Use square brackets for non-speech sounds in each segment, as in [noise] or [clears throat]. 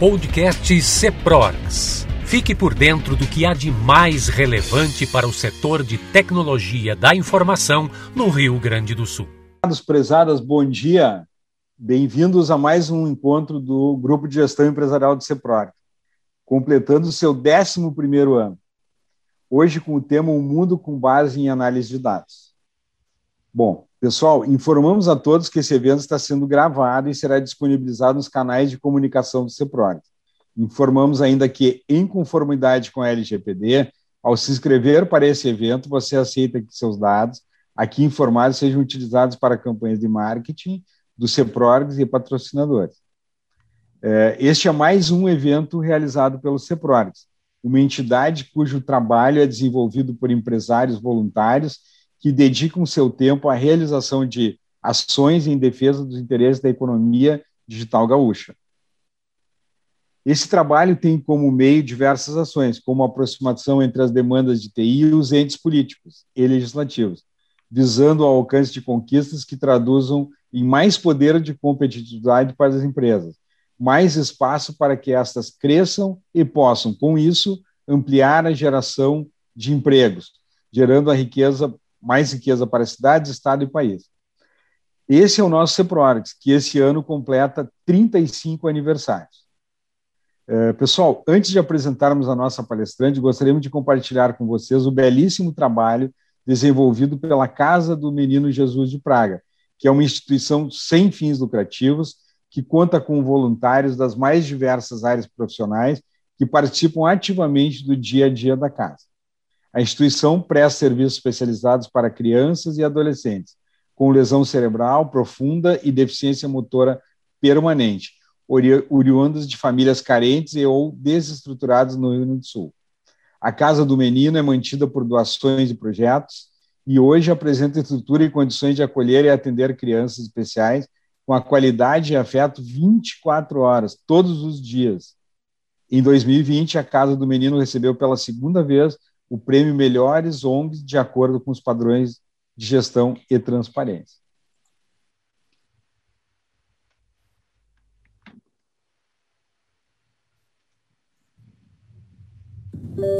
podcast CEPROX. Fique por dentro do que há de mais relevante para o setor de tecnologia da informação no Rio Grande do Sul. Prezadas, bom dia. Bem-vindos a mais um encontro do Grupo de Gestão Empresarial do CEPROX, completando o seu 11 ano. Hoje com o tema O Mundo com Base em Análise de Dados. Bom, pessoal, informamos a todos que esse evento está sendo gravado e será disponibilizado nos canais de comunicação do CEPROG. Informamos ainda que, em conformidade com a LGPD, ao se inscrever para esse evento, você aceita que seus dados, aqui informados, sejam utilizados para campanhas de marketing dos CEPROGs e patrocinadores. É, este é mais um evento realizado pelo CEPROGs, uma entidade cujo trabalho é desenvolvido por empresários voluntários que dedicam seu tempo à realização de ações em defesa dos interesses da economia digital gaúcha. Esse trabalho tem como meio diversas ações, como a aproximação entre as demandas de TI e os entes políticos e legislativos, visando o alcance de conquistas que traduzam em mais poder de competitividade para as empresas, mais espaço para que estas cresçam e possam, com isso, ampliar a geração de empregos, gerando a riqueza mais riqueza para a cidade, estado e país. Esse é o nosso CEPROREX, que esse ano completa 35 aniversários. É, pessoal, antes de apresentarmos a nossa palestrante, gostaríamos de compartilhar com vocês o belíssimo trabalho desenvolvido pela Casa do Menino Jesus de Praga, que é uma instituição sem fins lucrativos, que conta com voluntários das mais diversas áreas profissionais que participam ativamente do dia a dia da casa. A instituição presta serviços especializados para crianças e adolescentes com lesão cerebral profunda e deficiência motora permanente, oriundas de famílias carentes e ou desestruturadas no Rio Grande do Sul. A Casa do Menino é mantida por doações e projetos e hoje apresenta estrutura e condições de acolher e atender crianças especiais com a qualidade e afeto 24 horas, todos os dias. Em 2020, a Casa do Menino recebeu pela segunda vez o prêmio Melhores ONGs de acordo com os padrões de gestão e transparência.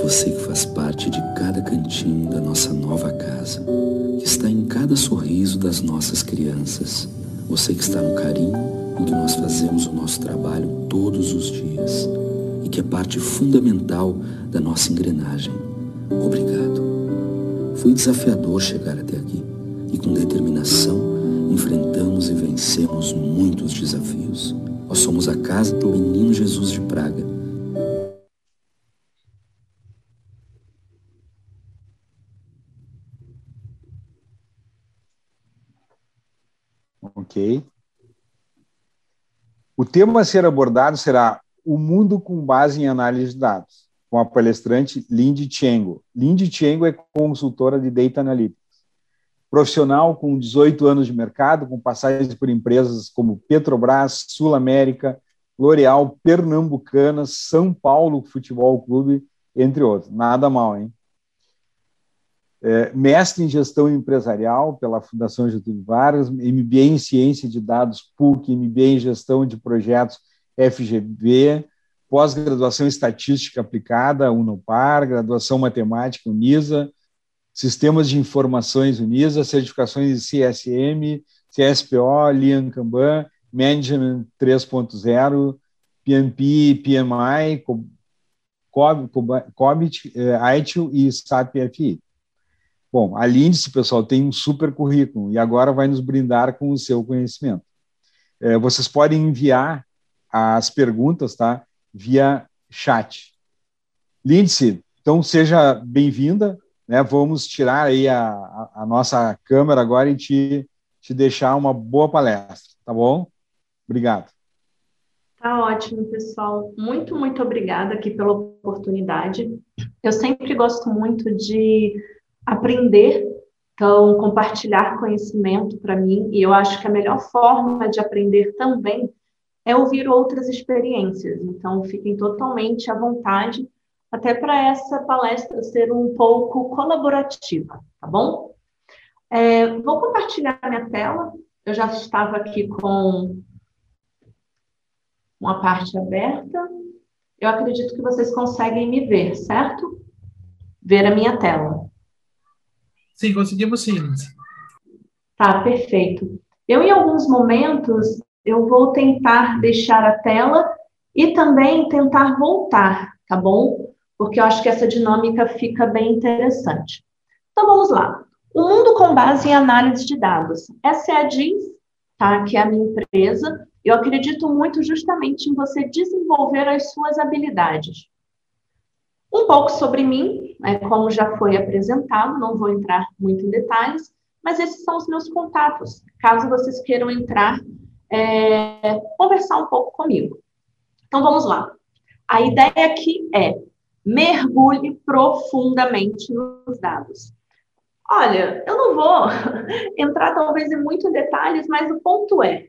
Você que faz parte de cada cantinho da nossa nova casa, que está em cada sorriso das nossas crianças, você que está no carinho em que nós fazemos o nosso trabalho todos os dias e que é parte fundamental da nossa engrenagem Obrigado. Foi desafiador chegar até aqui e com determinação enfrentamos e vencemos muitos desafios. Nós somos a casa do menino Jesus de Praga. Ok. O tema a ser abordado será o mundo com base em análise de dados com a palestrante Lindy Chengo. Lindy Chengo é consultora de Data Analytics. Profissional com 18 anos de mercado, com passagens por empresas como Petrobras, Sul América, L'Oréal, Pernambucanas, São Paulo Futebol Clube, entre outros. Nada mal, hein? É, mestre em gestão empresarial pela Fundação Getúlio Vargas, MBA em ciência de dados PUC, MBA em gestão de projetos FGV, pós-graduação em Estatística Aplicada, Unopar, graduação Matemática, Unisa, Sistemas de Informações, Unisa, certificações de CSM, CSPO, Lian Kanban, Management 3.0, PMP, PMI, COBIT, eh, ITIL e SAP FI. Bom, a Lindsay, pessoal, tem um super currículo e agora vai nos brindar com o seu conhecimento. É, vocês podem enviar as perguntas, tá? Via chat. Lindsay, então seja bem-vinda. Né? Vamos tirar aí a, a, a, nossa câmera agora e te, te deixar uma boa palestra, tá bom? Obrigado. Tá ótimo, pessoal. Muito, muito obrigada aqui pela oportunidade. Eu sempre gosto muito de aprender, então compartilhar conhecimento para mim, e eu acho que a melhor forma de aprender também é ouvir outras experiências. Então, fiquem totalmente à vontade, até para essa palestra ser um pouco colaborativa, tá bom? É, vou compartilhar minha tela. Eu já estava aqui com com a parte aberta. Eu acredito que vocês conseguem me ver, certo? Ver a minha tela. Sim, conseguimos sim. Tá, perfeito. Eu, em alguns momentos, eu vou tentar deixar a tela e também tentar voltar, tá bom? Porque eu acho que essa dinâmica fica bem interessante. Então, vamos lá. O mundo com base em análise de dados. Essa é a DIS, tá? que é a minha empresa. Eu acredito muito justamente em você desenvolver as suas habilidades. Um pouco sobre mim, né, como já foi apresentado, não vou entrar muito em detalhes, mas esses são os meus contatos, caso vocês queiram entrar, é, conversar um pouco comigo. Então vamos lá. A ideia aqui é mergulhe profundamente nos dados. Olha, eu não vou [laughs] entrar talvez em muitos detalhes, mas o ponto é,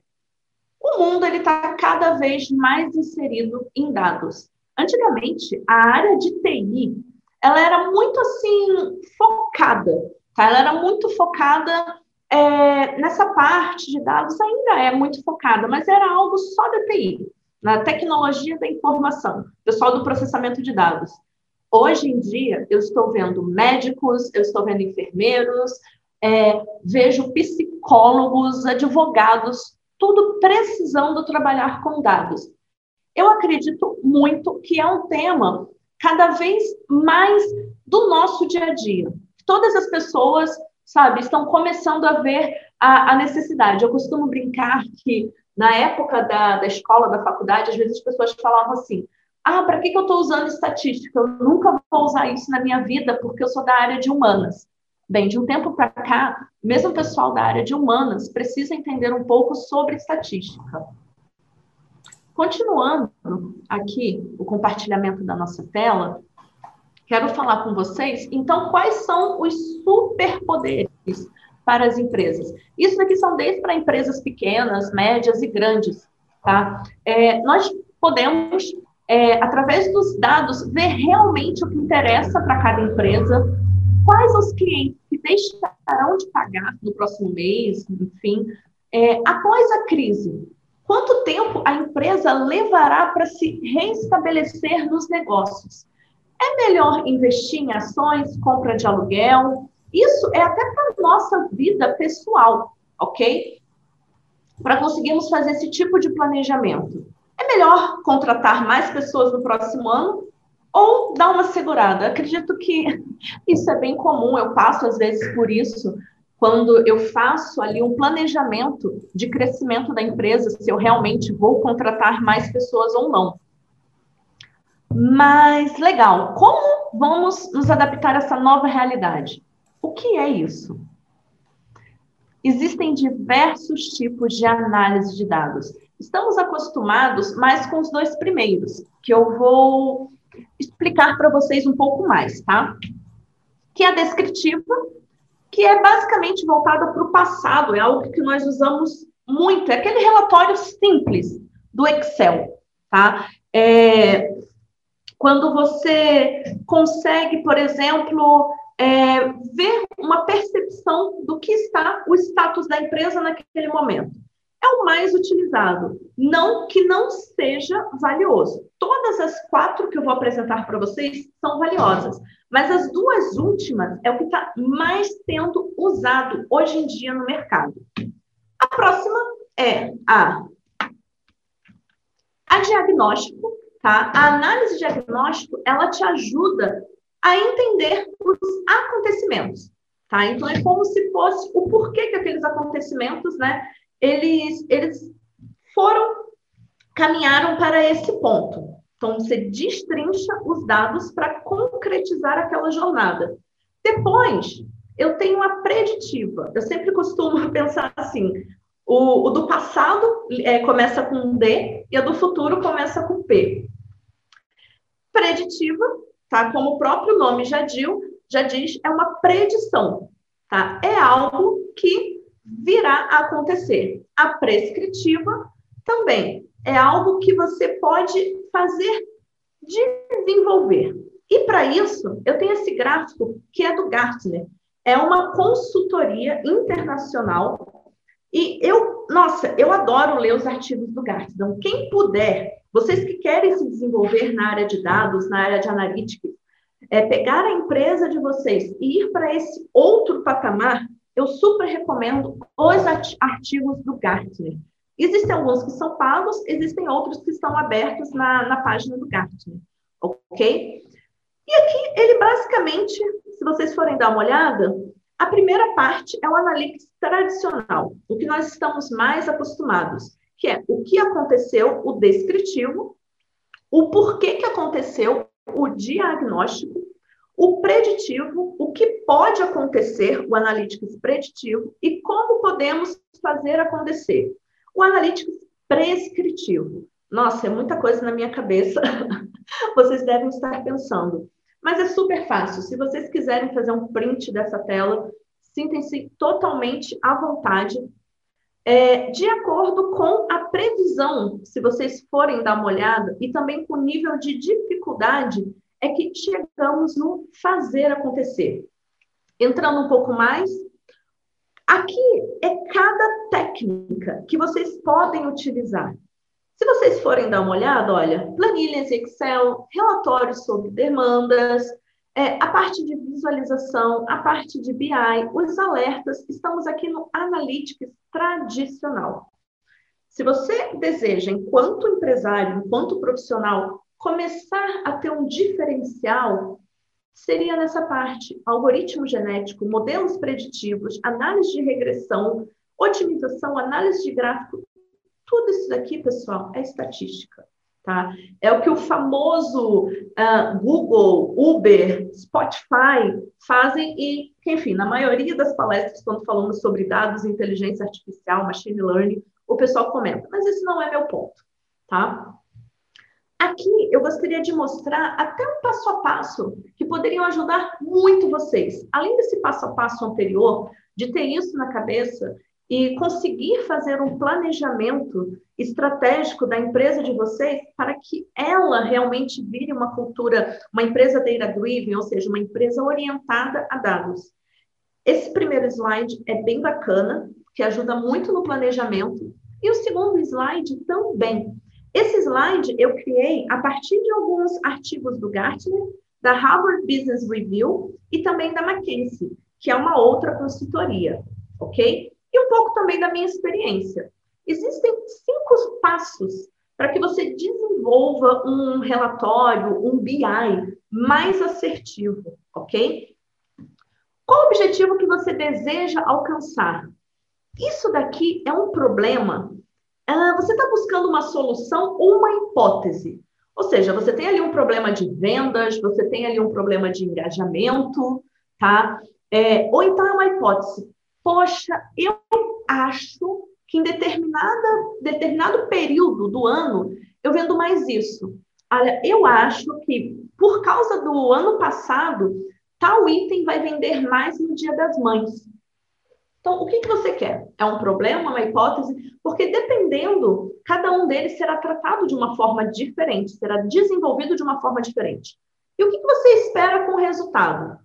o mundo ele está cada vez mais inserido em dados. Antigamente, a área de TI, ela era muito assim focada, tá? Ela era muito focada é, nessa parte de dados, ainda é muito focada, mas era algo só da TI, na tecnologia da informação, pessoal do processamento de dados. Hoje em dia, eu estou vendo médicos, eu estou vendo enfermeiros, é, vejo psicólogos, advogados, tudo precisando trabalhar com dados. Eu acredito muito que é um tema cada vez mais do nosso dia a dia. Todas as pessoas, sabe, estão começando a ver a, a necessidade. Eu costumo brincar que na época da, da escola, da faculdade, às vezes as pessoas falavam assim: ah, para que, que eu estou usando estatística? Eu nunca vou usar isso na minha vida porque eu sou da área de humanas. Bem, de um tempo para cá, mesmo o pessoal da área de humanas precisa entender um pouco sobre estatística. Continuando aqui o compartilhamento da nossa tela, quero falar com vocês, então, quais são os superpoderes para as empresas? Isso aqui são desde para empresas pequenas, médias e grandes, tá? É, nós podemos, é, através dos dados, ver realmente o que interessa para cada empresa, quais os clientes que deixarão de pagar no próximo mês, enfim, é, após a crise. Quanto tempo a empresa levará para se reestabelecer nos negócios? É melhor investir em ações, compra de aluguel? Isso é até para a nossa vida pessoal, ok? Para conseguirmos fazer esse tipo de planejamento. É melhor contratar mais pessoas no próximo ano ou dar uma segurada? Acredito que [laughs] isso é bem comum, eu passo às vezes por isso quando eu faço ali um planejamento de crescimento da empresa, se eu realmente vou contratar mais pessoas ou não. Mas legal, como vamos nos adaptar a essa nova realidade? O que é isso? Existem diversos tipos de análise de dados. Estamos acostumados mais com os dois primeiros, que eu vou explicar para vocês um pouco mais, tá? Que é a descritiva que é basicamente voltada para o passado, é algo que nós usamos muito, é aquele relatório simples do Excel, tá? É, quando você consegue, por exemplo, é, ver uma percepção do que está o status da empresa naquele momento. É o mais utilizado. Não que não seja valioso. Todas as quatro que eu vou apresentar para vocês são valiosas. Mas as duas últimas é o que está mais sendo usado hoje em dia no mercado. A próxima é a, a diagnóstico, tá? A análise diagnóstico, ela te ajuda a entender os acontecimentos, tá? Então é como se fosse o porquê que aqueles acontecimentos, né? Eles, eles foram caminharam para esse ponto. Então, você destrincha os dados para concretizar aquela jornada. Depois, eu tenho a preditiva. Eu sempre costumo [laughs] pensar assim: o, o do passado é, começa com D e a do futuro começa com P. Preditiva, tá? Como o próprio nome já, já diz, é uma predição, tá? É algo que virá a acontecer. A prescritiva também é algo que você pode fazer desenvolver. E para isso, eu tenho esse gráfico que é do Gartner. É uma consultoria internacional E eu, nossa, eu adoro ler os artigos do Gartner. Então, quem puder, vocês que querem se desenvolver na área de dados, na área de analítica, é, pegar a empresa de vocês e ir para esse outro patamar, eu super recomendo os artigos do Gartner. Existem alguns que são pagos, existem outros que estão abertos na, na página do Gartner, ok? E aqui ele basicamente, se vocês forem dar uma olhada, a primeira parte é o analytics tradicional, o que nós estamos mais acostumados, que é o que aconteceu, o descritivo, o porquê que aconteceu, o diagnóstico, o preditivo, o que pode acontecer, o analytics preditivo, e como podemos fazer acontecer. O analytics prescritivo. Nossa, é muita coisa na minha cabeça. [laughs] Vocês devem estar pensando. Mas é super fácil. Se vocês quiserem fazer um print dessa tela, sintam-se totalmente à vontade. É, de acordo com a previsão, se vocês forem dar uma olhada, e também com o nível de dificuldade, é que chegamos no fazer acontecer. Entrando um pouco mais, aqui é cada técnica que vocês podem utilizar. Se vocês forem dar uma olhada, olha, planilhas Excel, relatórios sobre demandas, é, a parte de visualização, a parte de BI, os alertas, estamos aqui no Analytics tradicional. Se você deseja, enquanto empresário, enquanto profissional, começar a ter um diferencial, seria nessa parte: algoritmo genético, modelos preditivos, análise de regressão, otimização, análise de gráfico, tudo isso daqui, pessoal, é estatística. Tá? É o que o famoso uh, Google, Uber, Spotify fazem e, enfim, na maioria das palestras, quando falamos sobre dados, inteligência artificial, machine learning, o pessoal comenta, mas esse não é meu ponto, tá? Aqui eu gostaria de mostrar até um passo a passo que poderiam ajudar muito vocês. Além desse passo a passo anterior, de ter isso na cabeça, e conseguir fazer um planejamento estratégico da empresa de vocês para que ela realmente vire uma cultura, uma empresa data-driven, ou seja, uma empresa orientada a dados. Esse primeiro slide é bem bacana, que ajuda muito no planejamento. E o segundo slide também. Esse slide eu criei a partir de alguns artigos do Gartner, da Harvard Business Review e também da McKinsey, que é uma outra consultoria, ok? E um pouco também da minha experiência. Existem cinco passos para que você desenvolva um relatório, um BI mais assertivo, ok? Qual o objetivo que você deseja alcançar? Isso daqui é um problema. Uh, você está buscando uma solução ou uma hipótese. Ou seja, você tem ali um problema de vendas, você tem ali um problema de engajamento, tá? É, ou então é uma hipótese poxa, eu acho que em determinada, determinado período do ano eu vendo mais isso. Olha, eu acho que por causa do ano passado, tal item vai vender mais no Dia das Mães. Então, o que, que você quer? É um problema, uma hipótese? Porque dependendo, cada um deles será tratado de uma forma diferente, será desenvolvido de uma forma diferente. E o que, que você espera com o resultado?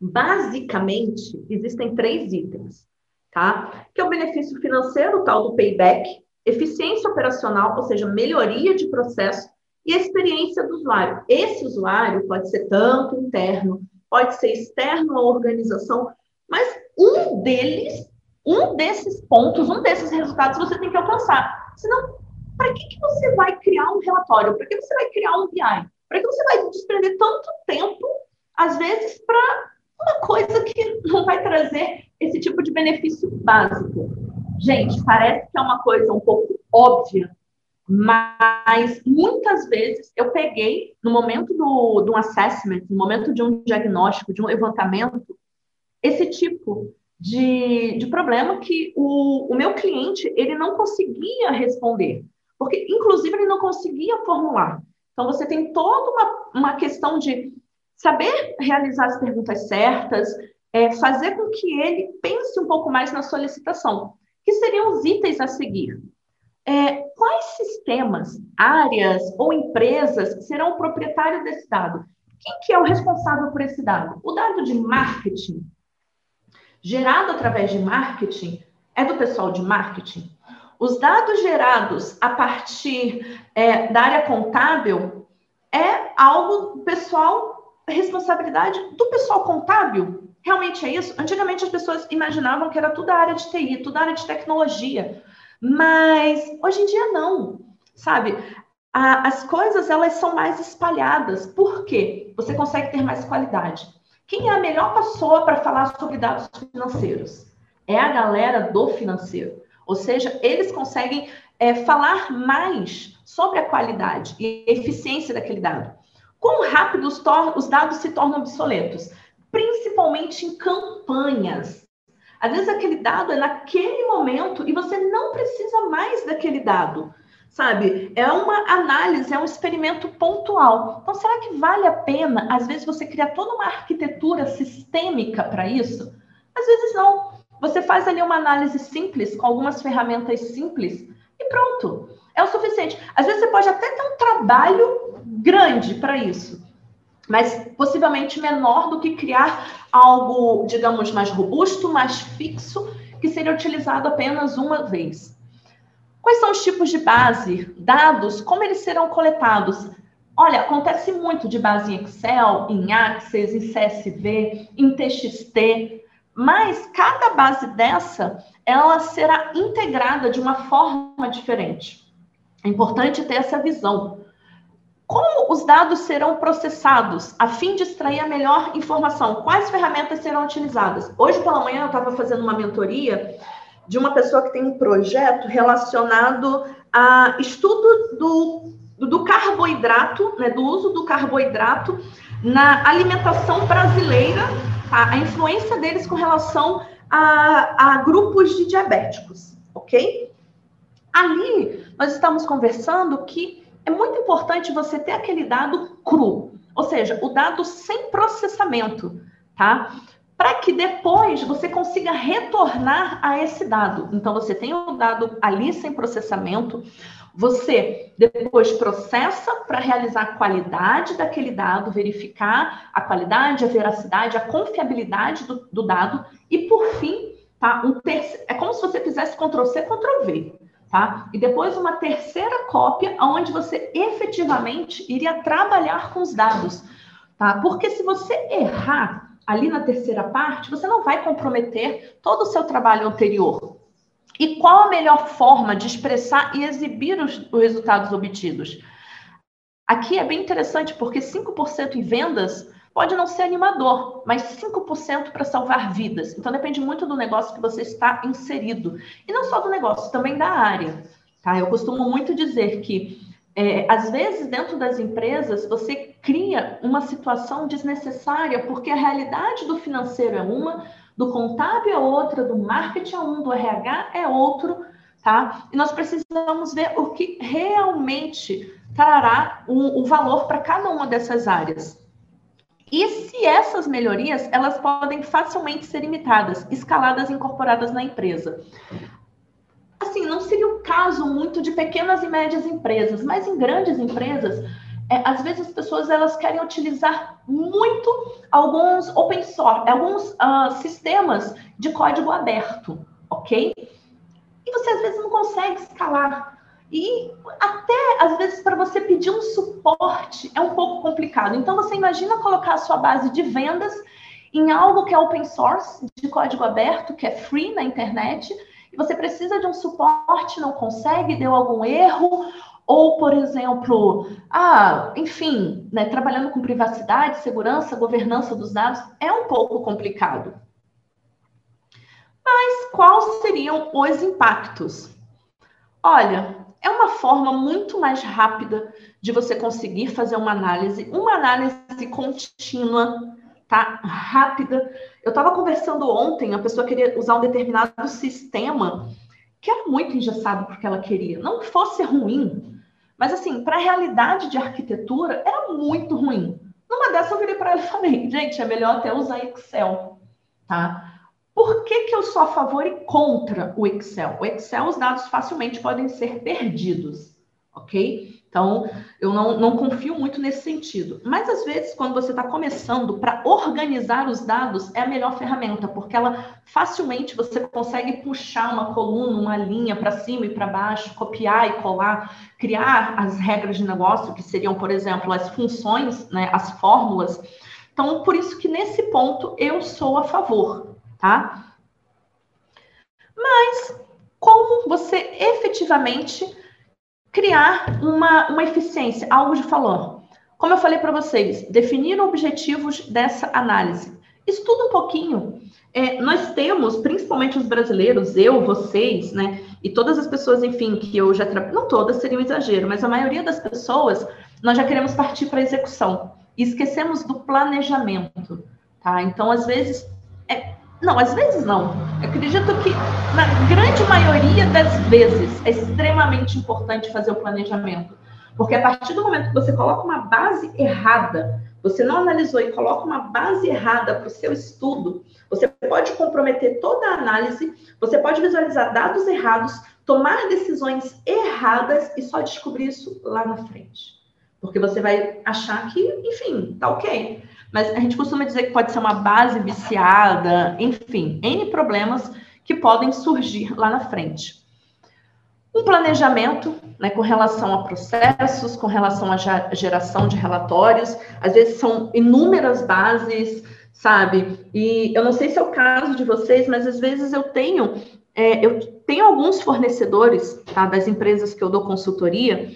Basicamente, existem três itens, tá? Que é o benefício financeiro, tal do payback, eficiência operacional, ou seja, melhoria de processo, e a experiência do usuário. Esse usuário pode ser tanto interno, pode ser externo à organização, mas um deles, um desses pontos, um desses resultados você tem que alcançar. Senão, para que, que você vai criar um relatório? Para que você vai criar um BI? Para que você vai desprender tanto tempo, às vezes, para uma coisa que não vai trazer esse tipo de benefício básico. Gente, parece que é uma coisa um pouco óbvia, mas muitas vezes eu peguei, no momento do, do assessment, no momento de um diagnóstico, de um levantamento, esse tipo de, de problema que o, o meu cliente ele não conseguia responder, porque inclusive ele não conseguia formular. Então você tem toda uma, uma questão de saber realizar as perguntas certas, é, fazer com que ele pense um pouco mais na solicitação, que seriam os itens a seguir. É, quais sistemas, áreas ou empresas serão o proprietário desse dado? Quem que é o responsável por esse dado? O dado de marketing, gerado através de marketing, é do pessoal de marketing? Os dados gerados a partir é, da área contábil é algo pessoal, responsabilidade do pessoal contábil? Realmente é isso? Antigamente as pessoas imaginavam que era tudo a área de TI, tudo a área de tecnologia. Mas hoje em dia não, sabe? as coisas elas são mais espalhadas. Por quê? Você consegue ter mais qualidade. Quem é a melhor pessoa para falar sobre dados financeiros? É a galera do financeiro. Ou seja, eles conseguem é, falar mais sobre a qualidade e eficiência daquele dado. Quão rápido os, os dados se tornam obsoletos? Principalmente em campanhas. Às vezes aquele dado é naquele momento e você não precisa mais daquele dado sabe? É uma análise, é um experimento pontual. Então, será que vale a pena, às vezes, você criar toda uma arquitetura sistêmica para isso? Às vezes não. Você faz ali uma análise simples, com algumas ferramentas simples, e pronto. É o suficiente. Às vezes você pode até ter um trabalho grande para isso, mas possivelmente menor do que criar algo, digamos, mais robusto, mais fixo, que seria utilizado apenas uma vez. Quais são os tipos de base, dados, como eles serão coletados? Olha, acontece muito de base em Excel, em Access, em CSV, em TXT, mas cada base dessa, ela será integrada de uma forma diferente. É importante ter essa visão. Como os dados serão processados a fim de extrair a melhor informação? Quais ferramentas serão utilizadas? Hoje pela manhã eu estava fazendo uma mentoria de uma pessoa que tem um projeto relacionado a estudo do, do carboidrato, né, do uso do carboidrato na alimentação brasileira, tá? a influência deles com relação a, a grupos de diabéticos, ok? Ali, nós estamos conversando que é muito importante você ter aquele dado cru, ou seja, o dado sem processamento, tá? para que depois você consiga retornar a esse dado. Então, você tem o dado ali sem processamento, você depois processa para realizar a qualidade daquele dado, verificar a qualidade, a veracidade, a confiabilidade do, do dado, e por fim, tá, um é como se você fizesse Ctrl-C, Ctrl-V. Tá? E depois uma terceira cópia, onde você efetivamente iria trabalhar com os dados. Tá? Porque se você errar ali na terceira parte, você não vai comprometer todo o seu trabalho anterior. E qual a melhor forma de expressar e exibir os, os resultados obtidos? Aqui é bem interessante porque 5% em vendas pode não ser animador, mas 5% para salvar vidas. Então depende muito do negócio que você está inserido. E não só do negócio, também da área. Tá? Eu costumo muito dizer que é, às vezes, dentro das empresas, você cria uma situação desnecessária, porque a realidade do financeiro é uma, do contábil é outra, do marketing é um, do RH é outro, tá? E nós precisamos ver o que realmente trará o, o valor para cada uma dessas áreas. E se essas melhorias, elas podem facilmente ser imitadas, escaladas e incorporadas na empresa assim, não seria o caso muito de pequenas e médias empresas, mas em grandes empresas, é, às vezes as pessoas elas querem utilizar muito alguns open source, alguns uh, sistemas de código aberto, ok? E você às vezes não consegue escalar. E até às vezes para você pedir um suporte é um pouco complicado. Então você imagina colocar a sua base de vendas em algo que é open source, de código aberto, que é free na internet, você precisa de um suporte, não consegue, deu algum erro, ou, por exemplo, ah, enfim, né, trabalhando com privacidade, segurança, governança dos dados, é um pouco complicado. Mas quais seriam os impactos? Olha, é uma forma muito mais rápida de você conseguir fazer uma análise, uma análise contínua tá? Rápida. Eu estava conversando ontem, a pessoa queria usar um determinado sistema que era muito engessado porque ela queria. Não que fosse ruim, mas assim, para a realidade de arquitetura, era muito ruim. Numa dessa eu virei para ela e falei, gente, é melhor até usar Excel, tá? Por que, que eu sou a favor e contra o Excel? O Excel, os dados facilmente podem ser perdidos, ok? Então, eu não, não confio muito nesse sentido. Mas, às vezes, quando você está começando, para organizar os dados, é a melhor ferramenta, porque ela facilmente você consegue puxar uma coluna, uma linha para cima e para baixo, copiar e colar, criar as regras de negócio, que seriam, por exemplo, as funções, né, as fórmulas. Então, por isso que nesse ponto eu sou a favor, tá? Mas como você efetivamente criar uma, uma eficiência, algo de falou. Como eu falei para vocês, definir objetivos dessa análise. Estuda um pouquinho. É, nós temos, principalmente os brasileiros, eu, vocês, né, e todas as pessoas, enfim, que eu já trabalhei, não todas seria um exagero, mas a maioria das pessoas, nós já queremos partir para a execução e esquecemos do planejamento, tá? Então, às vezes, é, não, às vezes não. Eu acredito que na grande maioria das vezes é extremamente importante fazer o planejamento. Porque a partir do momento que você coloca uma base errada, você não analisou e coloca uma base errada para o seu estudo, você pode comprometer toda a análise, você pode visualizar dados errados, tomar decisões erradas e só descobrir isso lá na frente. Porque você vai achar que, enfim, tá ok. Mas a gente costuma dizer que pode ser uma base viciada, enfim, N problemas que podem surgir lá na frente. Um planejamento né, com relação a processos, com relação à geração de relatórios, às vezes são inúmeras bases, sabe? E eu não sei se é o caso de vocês, mas às vezes eu tenho, é, eu tenho alguns fornecedores tá, das empresas que eu dou consultoria,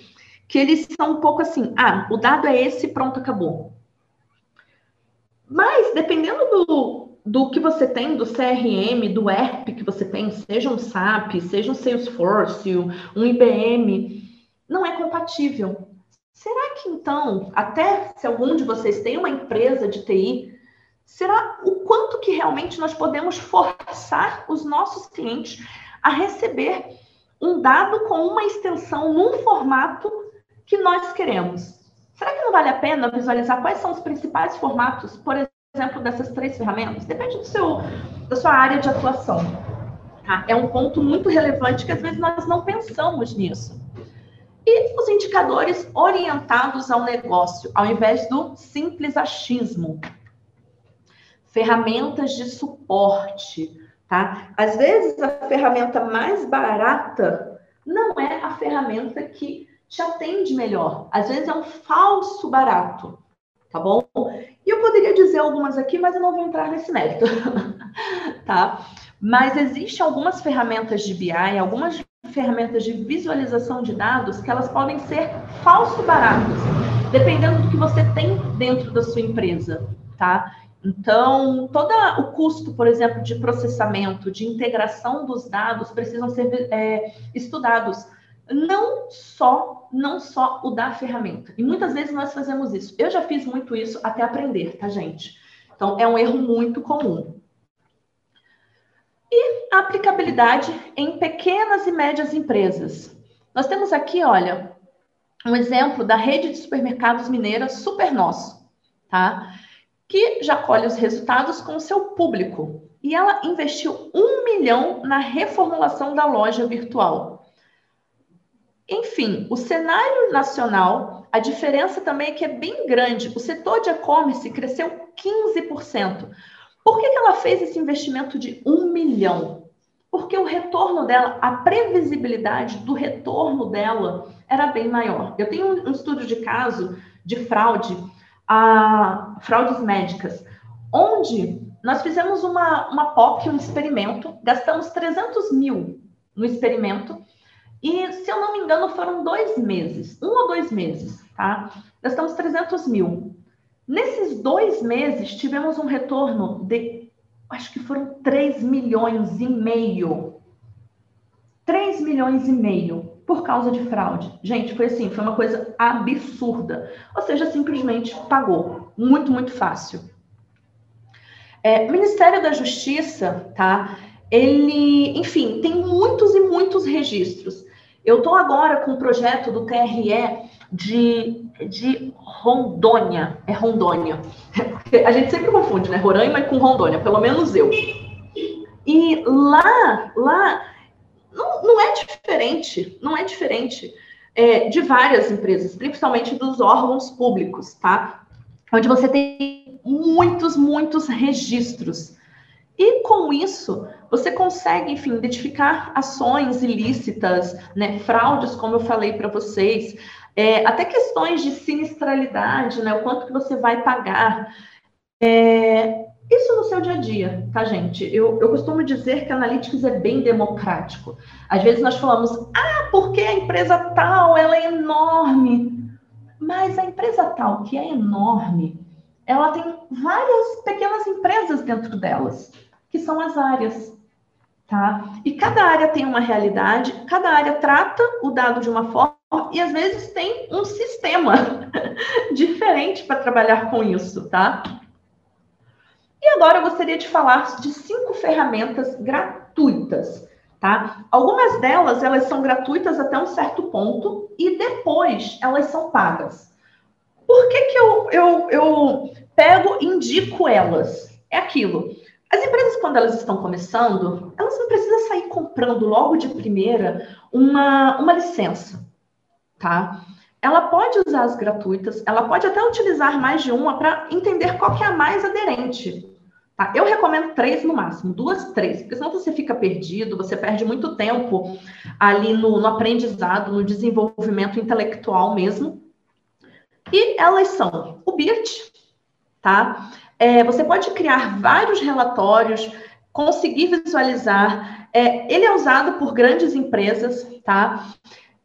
que eles são um pouco assim, ah, o dado é esse, pronto, acabou. Mas, dependendo do, do que você tem, do CRM, do ERP que você tem, seja um SAP, seja um Salesforce, um IBM, não é compatível. Será que então, até se algum de vocês tem uma empresa de TI, será o quanto que realmente nós podemos forçar os nossos clientes a receber um dado com uma extensão num formato que nós queremos? Será que não vale a pena visualizar quais são os principais formatos, por exemplo, dessas três ferramentas? Depende do seu, da sua área de atuação. Tá? É um ponto muito relevante que às vezes nós não pensamos nisso. E os indicadores orientados ao negócio, ao invés do simples achismo. Ferramentas de suporte, tá? Às vezes a ferramenta mais barata não é a ferramenta que te atende melhor. Às vezes é um falso barato, tá bom? E eu poderia dizer algumas aqui, mas eu não vou entrar nesse mérito, [laughs] tá? Mas existem algumas ferramentas de BI, algumas ferramentas de visualização de dados que elas podem ser falso baratos, dependendo do que você tem dentro da sua empresa, tá? Então, todo o custo, por exemplo, de processamento, de integração dos dados precisam ser é, estudados não só não só o da ferramenta. E muitas vezes nós fazemos isso. Eu já fiz muito isso até aprender, tá, gente? Então é um erro muito comum. E a aplicabilidade em pequenas e médias empresas. Nós temos aqui, olha, um exemplo da rede de supermercados mineira Super Nosso, tá? Que já colhe os resultados com o seu público. E ela investiu um milhão na reformulação da loja virtual. Enfim, o cenário nacional, a diferença também é que é bem grande. O setor de e-commerce cresceu 15%. Por que, que ela fez esse investimento de um milhão? Porque o retorno dela, a previsibilidade do retorno dela era bem maior. Eu tenho um estudo de caso de fraude, a fraudes médicas, onde nós fizemos uma, uma POC, um experimento, gastamos 300 mil no experimento e, se eu não me engano, foram dois meses, um ou dois meses, tá? Gastamos 300 mil. Nesses dois meses, tivemos um retorno de, acho que foram 3 milhões e meio. 3 milhões e meio por causa de fraude. Gente, foi assim, foi uma coisa absurda. Ou seja, simplesmente pagou. Muito, muito fácil. É, Ministério da Justiça, tá? Ele, enfim, tem muitos e muitos registros. Eu estou agora com um projeto do TRE de, de Rondônia. É Rondônia. [laughs] A gente sempre confunde, né? Roraima com Rondônia, pelo menos eu. E lá, lá, não, não é diferente, não é diferente. é, de várias empresas, principalmente dos órgãos públicos, tá? Onde você tem muitos, muitos registros. E com isso, você consegue, enfim, identificar ações ilícitas, né, fraudes, como eu falei para vocês, é, até questões de sinistralidade, né, o quanto que você vai pagar. É, isso no seu dia a dia, tá, gente? Eu, eu costumo dizer que Analytics é bem democrático. Às vezes nós falamos, ah, porque a empresa tal, ela é enorme. Mas a empresa tal, que é enorme, ela tem várias pequenas empresas dentro delas, que são as áreas, tá? E cada área tem uma realidade, cada área trata o dado de uma forma e às vezes tem um sistema [laughs] diferente para trabalhar com isso, tá? E agora eu gostaria de falar de cinco ferramentas gratuitas, tá? Algumas delas, elas são gratuitas até um certo ponto e depois elas são pagas. Por que que eu, eu, eu pego indico elas? É aquilo. As empresas, quando elas estão começando, elas não precisam sair comprando logo de primeira uma, uma licença, tá? Ela pode usar as gratuitas, ela pode até utilizar mais de uma para entender qual que é a mais aderente. Tá? Eu recomendo três no máximo, duas, três, porque senão você fica perdido, você perde muito tempo ali no, no aprendizado, no desenvolvimento intelectual mesmo. E elas são o BIRT, tá? É, você pode criar vários relatórios, conseguir visualizar. É, ele é usado por grandes empresas, tá?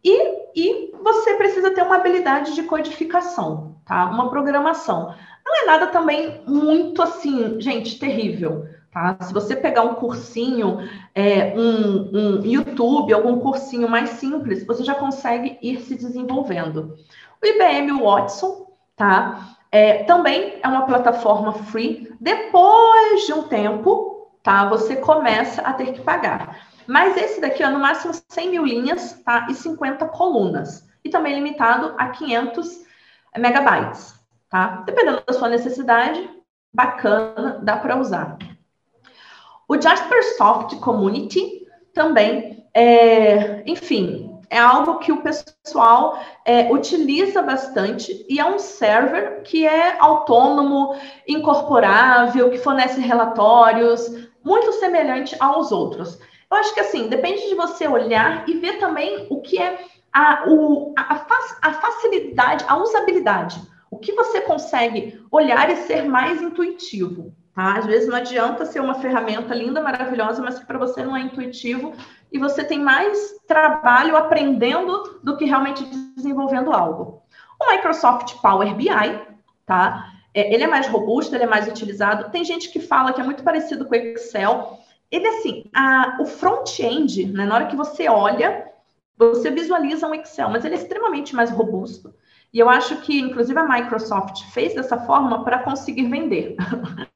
E, e você precisa ter uma habilidade de codificação, tá? Uma programação. Não é nada também muito assim, gente, terrível. Tá? Se você pegar um cursinho, é, um, um YouTube, algum cursinho mais simples, você já consegue ir se desenvolvendo. O IBM Watson, tá? É, também é uma plataforma free. Depois de um tempo, tá? Você começa a ter que pagar. Mas esse daqui é no máximo 100 mil linhas, tá? E 50 colunas. E também limitado a 500 megabytes tá? Dependendo da sua necessidade, bacana, dá para usar. O Jaspersoft Community também, é, enfim, é algo que o pessoal é, utiliza bastante e é um server que é autônomo, incorporável, que fornece relatórios, muito semelhante aos outros. Eu acho que assim, depende de você olhar e ver também o que é a, o, a, a facilidade, a usabilidade. O que você consegue olhar e ser mais intuitivo? Tá? Às vezes não adianta ser uma ferramenta linda, maravilhosa, mas que para você não é intuitivo e você tem mais trabalho aprendendo do que realmente desenvolvendo algo. O Microsoft Power BI, tá? É, ele é mais robusto, ele é mais utilizado. Tem gente que fala que é muito parecido com o Excel. Ele, assim, a, o front-end, né, na hora que você olha, você visualiza um Excel, mas ele é extremamente mais robusto. E eu acho que, inclusive, a Microsoft fez dessa forma para conseguir vender. [laughs]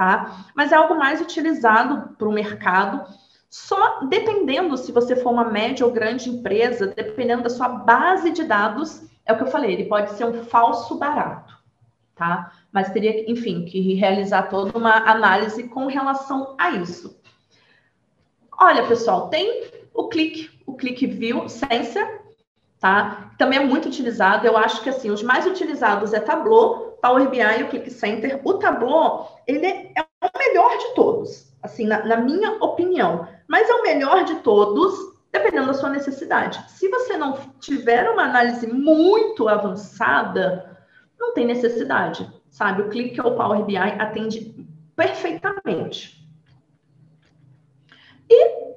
tá? Mas é algo mais utilizado para o mercado, só dependendo se você for uma média ou grande empresa, dependendo da sua base de dados, é o que eu falei, ele pode ser um falso barato, tá? Mas teria, enfim, que realizar toda uma análise com relação a isso. Olha, pessoal, tem o clique, o clique view sensor, tá? Também é muito utilizado. Eu acho que assim, os mais utilizados é Tableau, Power BI e o Click Center. O Tableau, ele é o melhor de todos, assim, na, na minha opinião. Mas é o melhor de todos, dependendo da sua necessidade. Se você não tiver uma análise muito avançada, não tem necessidade, sabe? O Click ou o Power BI atende perfeitamente. E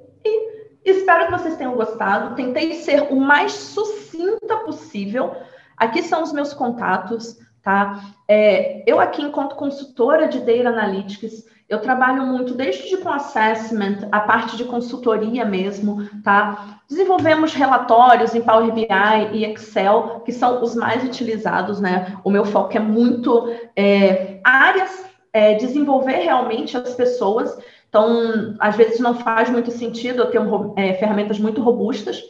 Espero que vocês tenham gostado. Tentei ser o mais sucinta possível. Aqui são os meus contatos, tá? É, eu aqui, enquanto consultora de Data Analytics, eu trabalho muito desde com assessment, a parte de consultoria mesmo, tá? Desenvolvemos relatórios em Power BI e Excel, que são os mais utilizados, né? O meu foco é muito é, áreas, é, desenvolver realmente as pessoas então, às vezes não faz muito sentido eu ter um, é, ferramentas muito robustas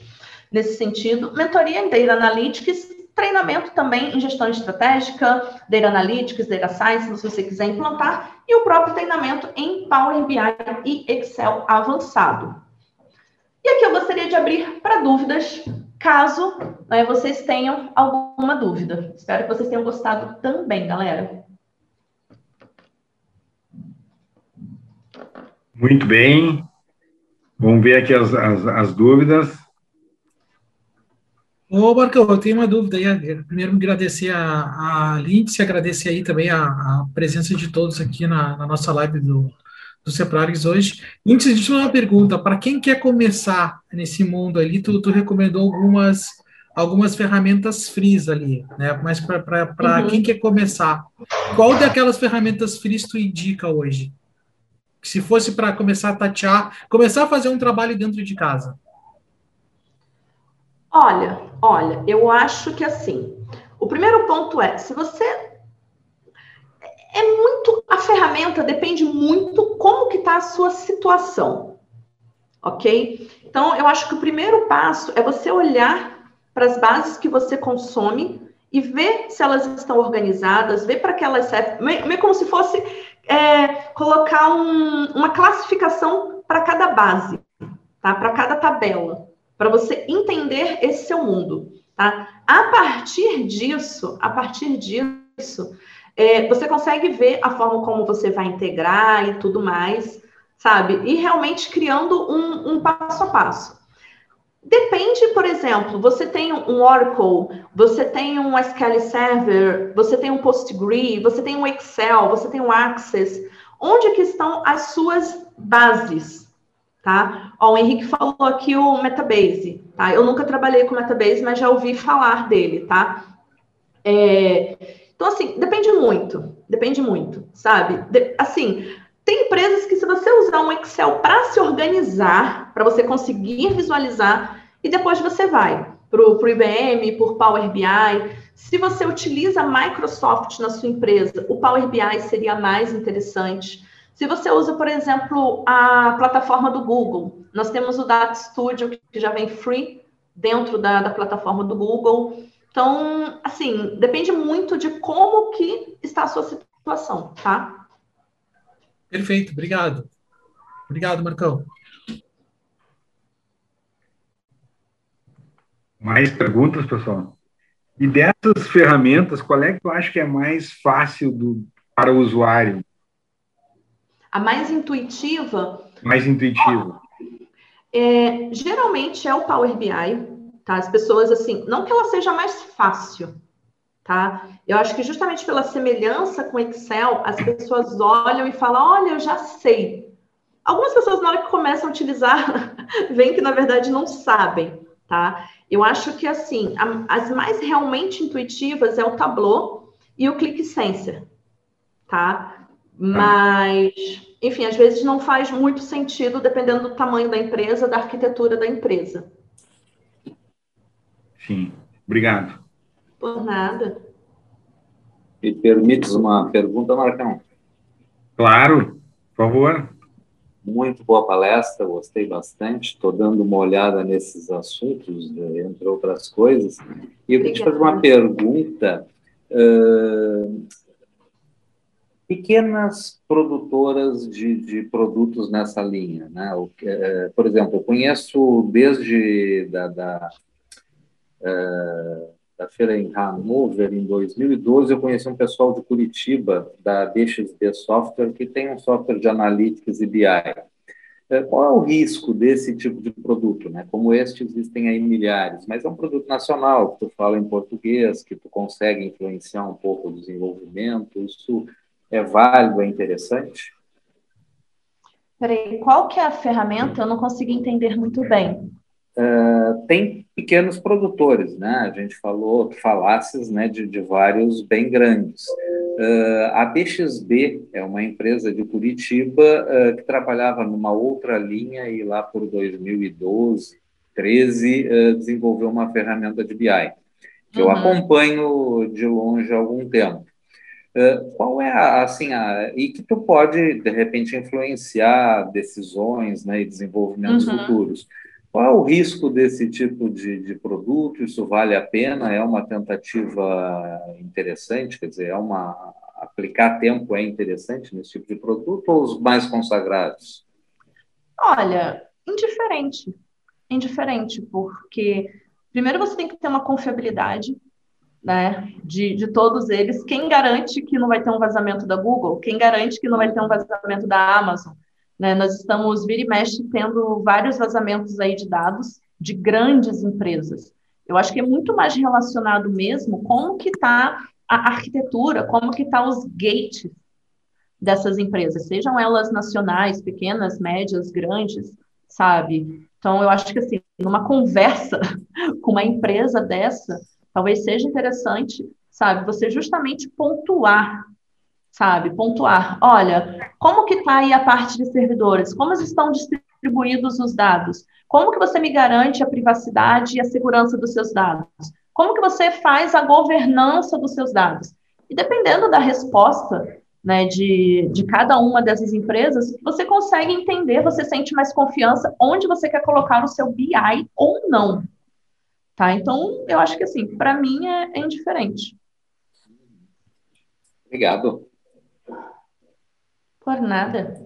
nesse sentido. Mentoria em Data Analytics, treinamento também em gestão estratégica, Data Analytics, Data Science, se você quiser implantar, e o próprio treinamento em Power BI e Excel avançado. E aqui eu gostaria de abrir para dúvidas. caso né, vocês tenham alguma dúvida. Espero que vocês tenham gostado também, galera. Muito bem. Vamos ver aqui as, as, as dúvidas. Ô, Marcão, eu tenho uma dúvida aí. Primeiro, agradecer a, a Lindsay, agradecer aí também a, a presença de todos aqui na, na nossa live do, do Ceprares hoje. Lindsay, deixa eu uma pergunta. Para quem quer começar nesse mundo ali, tu, tu recomendou algumas, algumas ferramentas frias ali, né? Mas para uhum. quem quer começar, qual daquelas ferramentas frias tu indica hoje? Se fosse para começar a tatear, começar a fazer um trabalho dentro de casa. Olha, olha, eu acho que assim, o primeiro ponto é, se você é muito a ferramenta depende muito como que está a sua situação, ok? Então eu acho que o primeiro passo é você olhar para as bases que você consome e ver se elas estão organizadas, ver para que elas servem, meio como se fosse é, colocar um, uma classificação para cada base, tá? Para cada tabela para você entender esse seu mundo, tá? A partir disso, a partir disso, é, você consegue ver a forma como você vai integrar e tudo mais, sabe? E realmente criando um, um passo a passo. Depende, por exemplo, você tem um Oracle, você tem um SQL Server, você tem um Postgre, você tem um Excel, você tem um Access. Onde que estão as suas bases? tá? Ó, o Henrique falou aqui o Metabase, tá? Eu nunca trabalhei com Metabase, mas já ouvi falar dele, tá? É, então, assim, depende muito, depende muito, sabe? De, assim, tem empresas que se você usar um Excel para se organizar, para você conseguir visualizar, e depois você vai para o IBM, por Power BI. Se você utiliza Microsoft na sua empresa, o Power BI seria mais interessante. Se você usa, por exemplo, a plataforma do Google, nós temos o Data Studio, que já vem free dentro da, da plataforma do Google. Então, assim, depende muito de como que está a sua situação, tá? Perfeito, obrigado. Obrigado, Marcão. Mais perguntas, pessoal? E dessas ferramentas, qual é que eu acho que é mais fácil do, para o usuário? A mais intuitiva. Mais intuitiva. É, geralmente é o Power BI, tá? As pessoas, assim, não que ela seja mais fácil, tá? Eu acho que justamente pela semelhança com Excel, as pessoas olham e falam: olha, eu já sei. Algumas pessoas, na hora que começam a utilizar, [laughs] veem que na verdade não sabem, tá? Eu acho que, assim, as mais realmente intuitivas é o Tableau e o ClickSense, tá? Mas, enfim, às vezes não faz muito sentido dependendo do tamanho da empresa, da arquitetura da empresa. Sim, obrigado. Por nada. Me permites uma pergunta, Marcão? Claro, por favor. Muito boa palestra, gostei bastante. Estou dando uma olhada nesses assuntos, entre outras coisas. E eu queria te fazer uma pergunta. Uh, pequenas produtoras de, de produtos nessa linha. Né? O, é, por exemplo, eu conheço desde da, da, é, da feira em Hanover, em 2012, eu conheci um pessoal de Curitiba, da BXB Software, que tem um software de analytics e BI. É, qual é o risco desse tipo de produto? Né? Como este, existem aí milhares, mas é um produto nacional, que tu fala em português, que tu consegue influenciar um pouco o desenvolvimento, isso é válido, é interessante? Peraí, qual que é a ferramenta? Eu não consegui entender muito bem. Uh, tem pequenos produtores, né? A gente falou, falasses, né, de, de vários bem grandes. Uh, a BXB é uma empresa de Curitiba uh, que trabalhava numa outra linha e lá por 2012, 13, desenvolveu uma ferramenta de BI, que uhum. eu acompanho de longe há algum tempo. Uh, qual é a, assim, a, e que tu pode, de repente, influenciar decisões né, e desenvolvimentos uhum. futuros. Qual é o risco desse tipo de, de produto? Isso vale a pena? É uma tentativa interessante? Quer dizer, é uma aplicar tempo é interessante nesse tipo de produto ou os mais consagrados? Olha, indiferente. Indiferente, porque Primeiro, você tem que ter uma confiabilidade né, de, de todos eles. Quem garante que não vai ter um vazamento da Google? Quem garante que não vai ter um vazamento da Amazon? Né, nós estamos, vira e mexe, tendo vários vazamentos aí de dados de grandes empresas. Eu acho que é muito mais relacionado mesmo como que está a arquitetura, como que está os gates dessas empresas, sejam elas nacionais, pequenas, médias, grandes, sabe? Então, eu acho que, assim, numa conversa [laughs] com uma empresa dessa, talvez seja interessante, sabe, você justamente pontuar, sabe, pontuar, olha, como que está aí a parte de servidores? Como estão distribuídos os dados? Como que você me garante a privacidade e a segurança dos seus dados? Como que você faz a governança dos seus dados? E dependendo da resposta né, de, de cada uma dessas empresas, você consegue entender, você sente mais confiança onde você quer colocar o seu BI ou não. Tá? Então, eu acho que assim, para mim é, é indiferente. Obrigado. Por nada.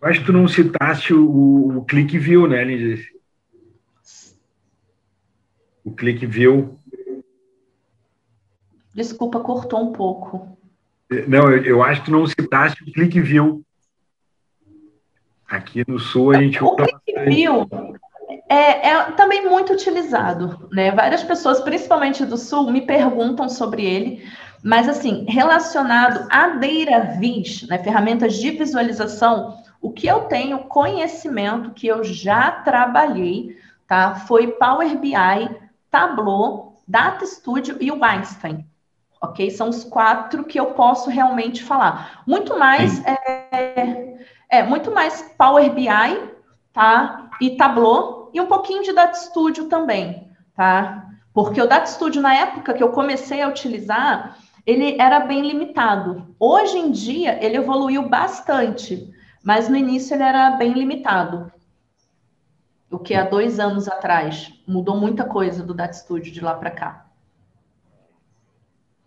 Eu acho que tu não citaste o, o Click View, né, Lindsay? O Click View. Desculpa, cortou um pouco. Não, eu, eu acho que tu não citaste o Click View. Aqui no Sul a gente o usa View é, é, também muito utilizado, né? Várias pessoas, principalmente do Sul, me perguntam sobre ele, mas assim, relacionado a DataVis, né, ferramentas de visualização, o que eu tenho conhecimento, que eu já trabalhei, tá? Foi Power BI, Tableau, Data Studio e o Einstein. Ok? São os quatro que eu posso realmente falar. Muito mais é, é, muito mais Power BI, tá? E Tableau, e um pouquinho de Data Studio também, tá? Porque o Data Studio, na época que eu comecei a utilizar, ele era bem limitado. Hoje em dia, ele evoluiu bastante, mas no início ele era bem limitado. O que há dois anos atrás mudou muita coisa do Data Studio de lá para cá.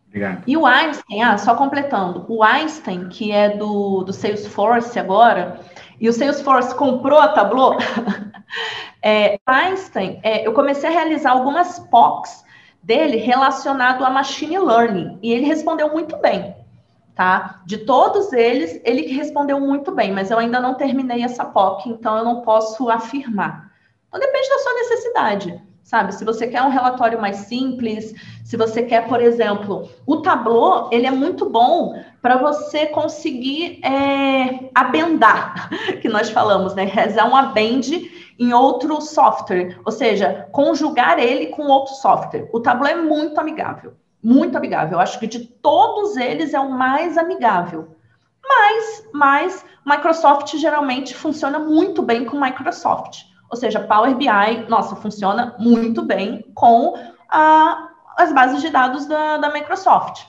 Obrigado. E o Einstein, ah, só completando, o Einstein, que é do, do Salesforce agora, e o Salesforce comprou a Tableau, [laughs] é, Einstein, é, eu comecei a realizar algumas POCs dele relacionado a machine learning, e ele respondeu muito bem, tá? De todos eles, ele respondeu muito bem, mas eu ainda não terminei essa POC, então eu não posso afirmar. Então depende da sua necessidade sabe? Se você quer um relatório mais simples, se você quer, por exemplo, o Tableau, ele é muito bom para você conseguir é, abendar, [laughs] que nós falamos, né? Rezar um abend em outro software, ou seja, conjugar ele com outro software. O Tableau é muito amigável, muito amigável. Eu acho que de todos eles é o mais amigável. Mas, mas Microsoft geralmente funciona muito bem com Microsoft. Ou seja, Power BI, nossa, funciona muito bem com a, as bases de dados da, da Microsoft.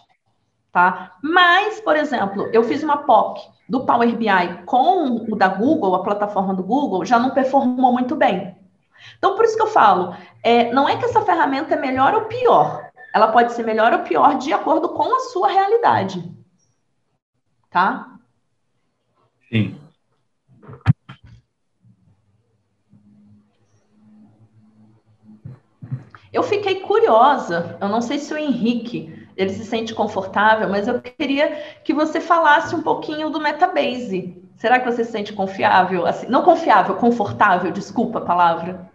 Tá? Mas, por exemplo, eu fiz uma POC do Power BI com o da Google, a plataforma do Google, já não performou muito bem. Então, por isso que eu falo, é, não é que essa ferramenta é melhor ou pior. Ela pode ser melhor ou pior de acordo com a sua realidade. Tá? Sim. Eu fiquei curiosa, eu não sei se o Henrique ele se sente confortável, mas eu queria que você falasse um pouquinho do Metabase. Será que você se sente confiável? Assim, não confiável, confortável, desculpa a palavra.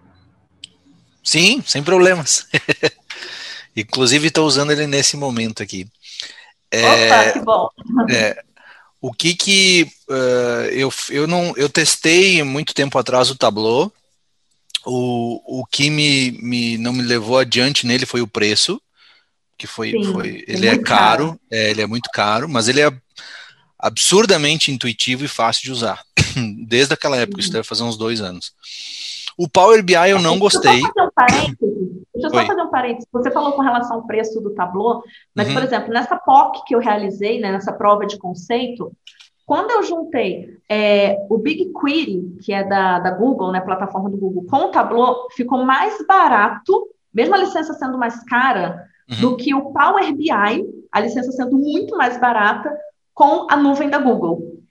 Sim, sem problemas. [laughs] Inclusive estou usando ele nesse momento aqui. É, Opa, que bom. É, o que que uh, eu, eu não eu testei muito tempo atrás o Tableau o, o que me, me não me levou adiante nele foi o preço, que foi, Sim, foi ele é, é caro, caro. É, ele é muito caro, mas ele é absurdamente intuitivo e fácil de usar. [clears throat] Desde aquela época, isso deve fazer uns dois anos. O Power BI eu não gostei. Deixa eu só fazer um parênteses. Deixa eu só fazer um parênteses. Você falou com relação ao preço do Tableau, mas, uhum. por exemplo, nessa POC que eu realizei, né, nessa prova de conceito, quando eu juntei é, o BigQuery, que é da, da Google, né, plataforma do Google, com o Tableau, ficou mais barato, mesmo a licença sendo mais cara, uhum. do que o Power BI, a licença sendo muito mais barata, com a nuvem da Google.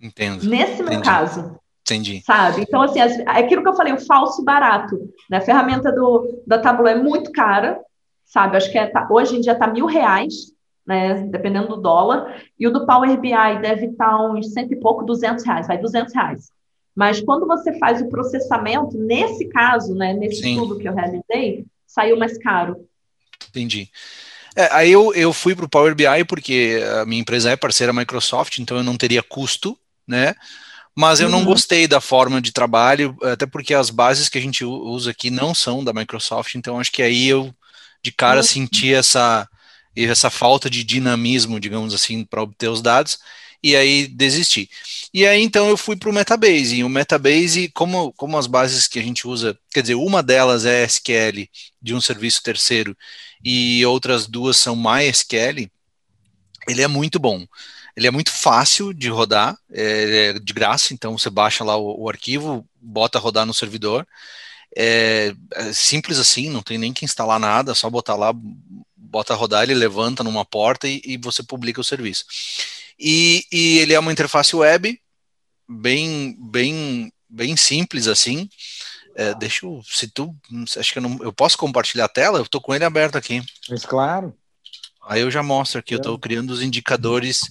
Entendo. Nesse Entendi. meu caso. Entendi. Sabe? Então, assim, as, aquilo que eu falei, o falso barato. Né? A ferramenta do, da Tableau é muito cara, sabe? Acho que é, tá, hoje em dia está mil reais, né? Dependendo do dólar. E o do Power BI deve estar tá uns cento e pouco, duzentos reais, vai, duzentos reais. Mas quando você faz o processamento, nesse caso, né, nesse Sim. estudo que eu realizei, saiu mais caro. Entendi. É, aí eu, eu fui para o Power BI porque a minha empresa é parceira Microsoft, então eu não teria custo, né? Mas eu uhum. não gostei da forma de trabalho, até porque as bases que a gente usa aqui não são da Microsoft, então acho que aí eu de cara uhum. senti essa, essa falta de dinamismo, digamos assim, para obter os dados, e aí desisti. E aí então eu fui para o Metabase, e o Metabase, como, como as bases que a gente usa, quer dizer, uma delas é SQL de um serviço terceiro, e outras duas são MySQL, ele é muito bom. Ele é muito fácil de rodar, é, é de graça, então você baixa lá o, o arquivo, bota rodar no servidor. É, é, simples assim, não tem nem que instalar nada, só botar lá, bota rodar, ele levanta numa porta e, e você publica o serviço. E, e, ele é uma interface web bem, bem, bem simples assim. É, deixa eu, se tu, acho que eu, não, eu posso compartilhar a tela, eu tô com ele aberto aqui. Mas claro. Aí eu já mostro aqui, eu estou criando os indicadores.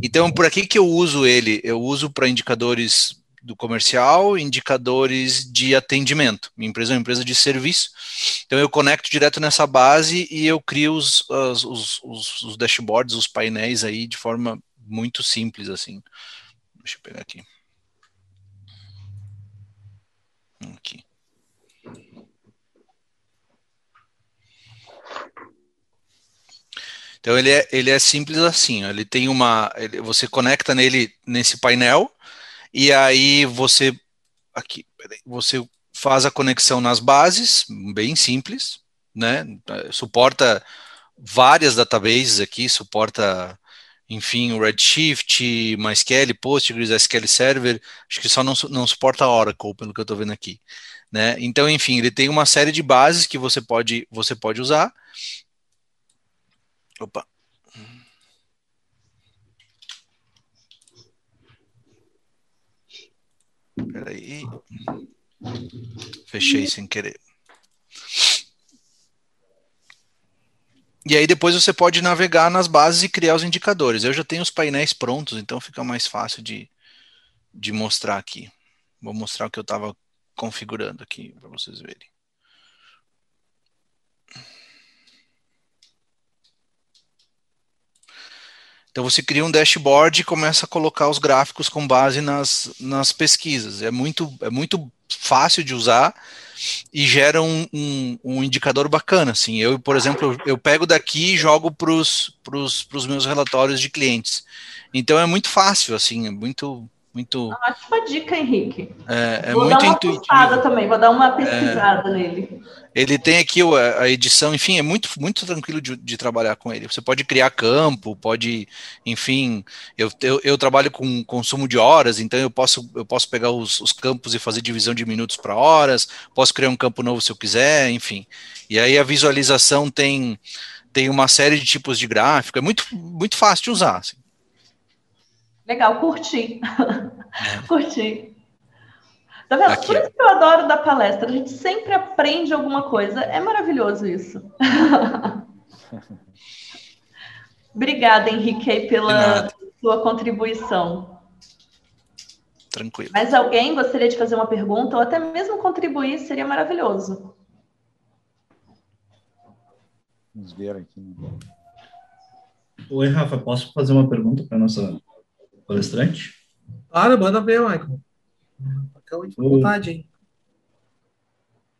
Então, por aqui que eu uso ele? Eu uso para indicadores do comercial, indicadores de atendimento. Minha empresa é uma empresa de serviço. Então, eu conecto direto nessa base e eu crio os, os, os, os dashboards, os painéis aí de forma muito simples, assim. Deixa eu pegar aqui. Aqui. Então ele é, ele é simples assim, ele tem uma, ele, você conecta nele nesse painel e aí você aqui, você faz a conexão nas bases, bem simples, né? Suporta várias databases aqui, suporta enfim, o Redshift, MySQL, Postgres, SQL Server, acho que só não, não suporta Oracle, pelo que eu estou vendo aqui. Né? Então, enfim, ele tem uma série de bases que você pode, você pode usar, Opa. Peraí. Fechei sem querer. E aí depois você pode navegar nas bases e criar os indicadores. Eu já tenho os painéis prontos, então fica mais fácil de, de mostrar aqui. Vou mostrar o que eu estava configurando aqui para vocês verem. Então você cria um dashboard e começa a colocar os gráficos com base nas, nas pesquisas. É muito, é muito fácil de usar e gera um, um, um indicador bacana. Assim, eu, por exemplo, eu, eu pego daqui e jogo para os meus relatórios de clientes. Então é muito fácil, assim, é muito muito. Ótima dica, Henrique. É, é vou muito dar uma intuitivo. também, vou dar uma pesquisada é, nele. Ele tem aqui a edição, enfim, é muito, muito tranquilo de, de, trabalhar com ele. Você pode criar campo, pode, enfim, eu, eu, eu, trabalho com consumo de horas, então eu posso, eu posso pegar os, os campos e fazer divisão de minutos para horas, posso criar um campo novo se eu quiser, enfim. E aí a visualização tem, tem uma série de tipos de gráfico, é muito, muito fácil de usar. Assim. Legal, curti. É. [laughs] curti. Tá vendo? Aqui. Por isso que eu adoro dar palestra. A gente sempre aprende alguma coisa. É maravilhoso isso. [laughs] Obrigada, Henrique, pela sua contribuição. Tranquilo. Mas alguém gostaria de fazer uma pergunta ou até mesmo contribuir seria maravilhoso. Vamos ver aqui. Né? Oi, Rafa, posso fazer uma pergunta para nossa palestrante? Claro, manda ver, Michael. Fica muito com vontade, hein?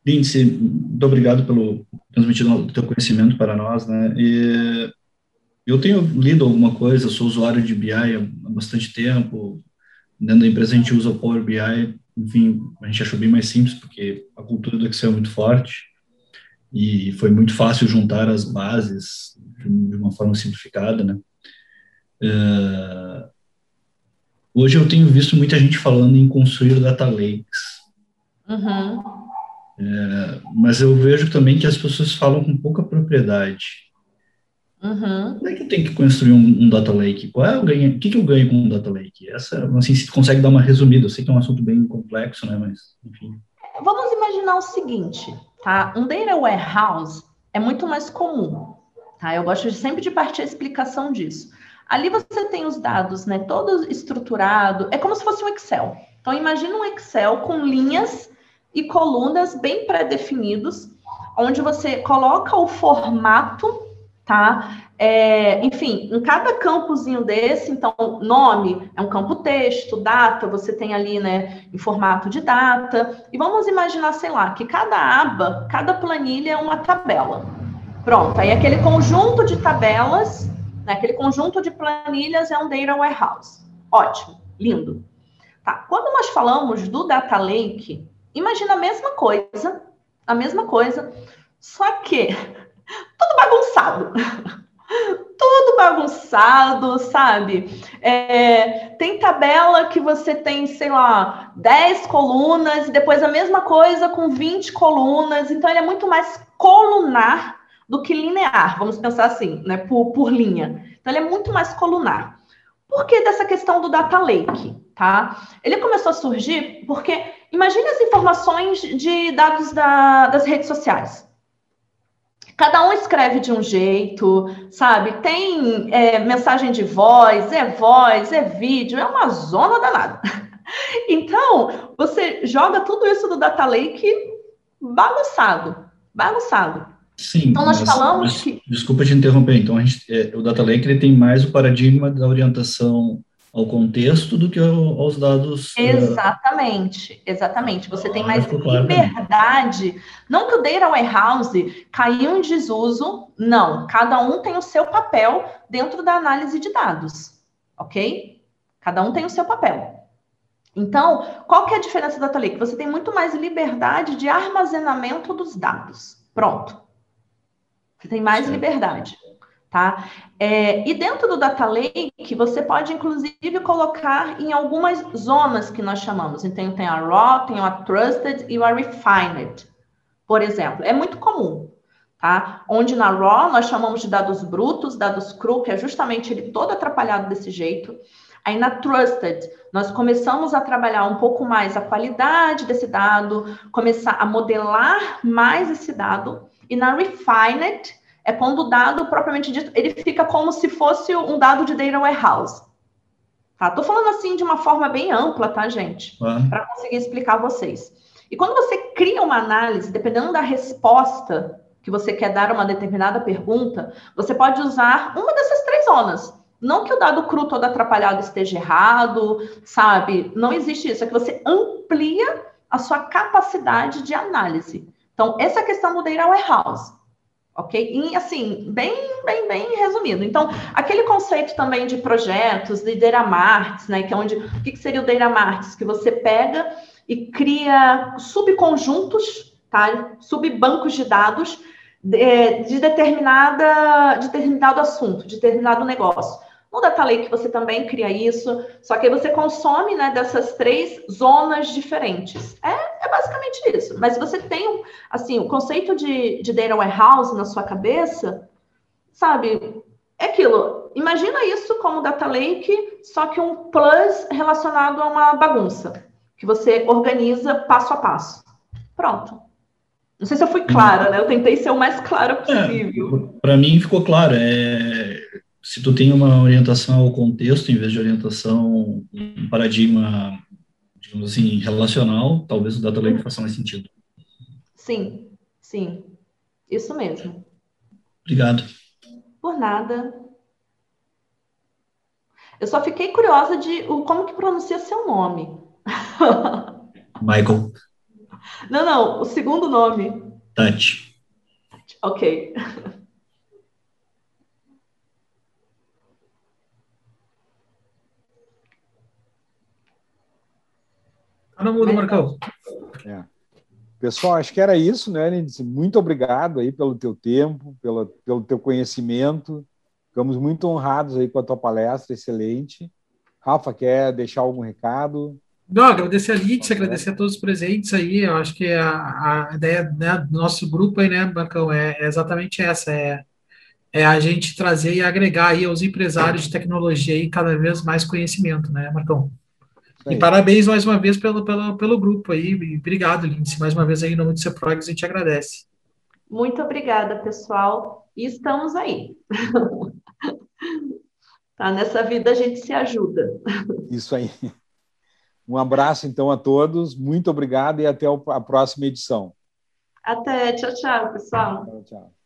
Lindsay, muito obrigado pelo transmitir o teu conhecimento para nós, né? E eu tenho lido alguma coisa, sou usuário de BI há bastante tempo. Dentro da empresa a gente usa o Power BI, enfim, a gente achou bem mais simples porque a cultura do Excel é muito forte e foi muito fácil juntar as bases de uma forma simplificada, né? Uh, Hoje eu tenho visto muita gente falando em construir data lakes. Uhum. É, mas eu vejo também que as pessoas falam com pouca propriedade. Uhum. Como é que eu tenho que construir um, um, data lake? Qual é o ganho? O que, que eu ganho com um data lake? Essa, assim, se consegue dar uma resumida. Eu sei que é um assunto bem complexo, né? Mas, enfim. Vamos imaginar o seguinte, tá? Um data warehouse é muito mais comum, tá? Eu gosto de, sempre de partir a explicação disso. Ali você tem os dados, né? Todo estruturado. É como se fosse um Excel. Então imagina um Excel com linhas e colunas bem pré-definidos, onde você coloca o formato, tá? É, enfim, em cada campozinho desse, então, nome é um campo texto, data, você tem ali, né, em formato de data. E vamos imaginar, sei lá, que cada aba, cada planilha é uma tabela. Pronto, aí aquele conjunto de tabelas, né, aquele conjunto de planilhas é um data warehouse. Ótimo, lindo. Tá, quando nós falamos do data lake, Imagina a mesma coisa, a mesma coisa, só que [laughs] tudo bagunçado. [laughs] tudo bagunçado, sabe? É, tem tabela que você tem, sei lá, 10 colunas, e depois a mesma coisa com 20 colunas, então ele é muito mais colunar do que linear, vamos pensar assim, né? Por, por linha. Então ele é muito mais colunar. Por que dessa questão do data lake? Tá? Ele começou a surgir porque imagine as informações de dados da, das redes sociais. Cada um escreve de um jeito, sabe? Tem é, mensagem de voz, é voz, é vídeo, é uma zona danada. [laughs] Então, você joga tudo isso do Data Lake bagunçado, bagunçado. Sim. Então, nós mas, falamos mas, que. Desculpa te interromper. Então, gente, é, o Data Lake ele tem mais o paradigma da orientação ao contexto do que aos dados. Ah, exatamente, exatamente. Você tem mais liberdade. Não que o Data Warehouse caiu em desuso, não. Cada um tem o seu papel dentro da análise de dados, ok? Cada um tem o seu papel. Então, qual que é a diferença do Data Lake? Você tem muito mais liberdade de armazenamento dos dados. Pronto. Você tem mais liberdade tá? É, e dentro do Data Lake, você pode, inclusive, colocar em algumas zonas que nós chamamos. Então, tem a Raw, tem a Trusted e a Refined, por exemplo. É muito comum, tá? Onde na Raw nós chamamos de dados brutos, dados cru, que é justamente ele todo atrapalhado desse jeito. Aí na Trusted, nós começamos a trabalhar um pouco mais a qualidade desse dado, começar a modelar mais esse dado. E na Refined, é quando o dado, propriamente dito, ele fica como se fosse um dado de data warehouse. Tá? Tô falando assim de uma forma bem ampla, tá, gente? Uhum. Para conseguir explicar a vocês. E quando você cria uma análise, dependendo da resposta que você quer dar a uma determinada pergunta, você pode usar uma dessas três zonas. Não que o dado cru todo atrapalhado esteja errado, sabe? Não existe isso. É que você amplia a sua capacidade de análise. Então, essa questão do data warehouse ok? E assim, bem, bem, bem resumido. Então, aquele conceito também de projetos, de data marts, né? Que é onde, o que, seria o data marts? Que você pega e cria subconjuntos, tá? Subbancos de dados de, de determinada, de determinado assunto, de determinado negócio. No Data Lake você também cria isso, só que aí você consome né, dessas três zonas diferentes. É, é basicamente isso. Mas você tem assim, o conceito de, de data warehouse na sua cabeça, sabe? É aquilo. Imagina isso como Data Lake, só que um plus relacionado a uma bagunça, que você organiza passo a passo. Pronto. Não sei se eu fui clara, né? Eu tentei ser o mais clara possível. É, Para mim ficou claro. É se tu tem uma orientação ao contexto, em vez de orientação, um paradigma, digamos assim, relacional, talvez o Data Lake faça mais sentido. Sim, sim. Isso mesmo. Obrigado. Por nada. Eu só fiquei curiosa de como que pronuncia seu nome. [laughs] Michael. Não, não, o segundo nome. Tati. Ok. Tá no mudo, Marcão. É. Pessoal, acho que era isso, né, Lindsay? Muito obrigado aí pelo teu tempo, pelo, pelo teu conhecimento. Ficamos muito honrados aí com a tua palestra, excelente. Rafa, quer deixar algum recado? Não, agradecer a Lídia, agradecer a todos os presentes aí. Eu acho que a, a ideia né, do nosso grupo aí, né, Marcão, é, é exatamente essa: é, é a gente trazer e agregar aí aos empresários de tecnologia aí cada vez mais conhecimento, né, Marcão? E parabéns mais uma vez pelo, pelo, pelo grupo aí. E obrigado, Lindsay. Mais uma vez aí, em nome do Ceprogs, a gente agradece. Muito obrigada, pessoal. E estamos aí. [laughs] tá, nessa vida a gente se ajuda. Isso aí. Um abraço, então, a todos. Muito obrigado e até a próxima edição. Até. Tchau, tchau, pessoal. Tchau, tchau.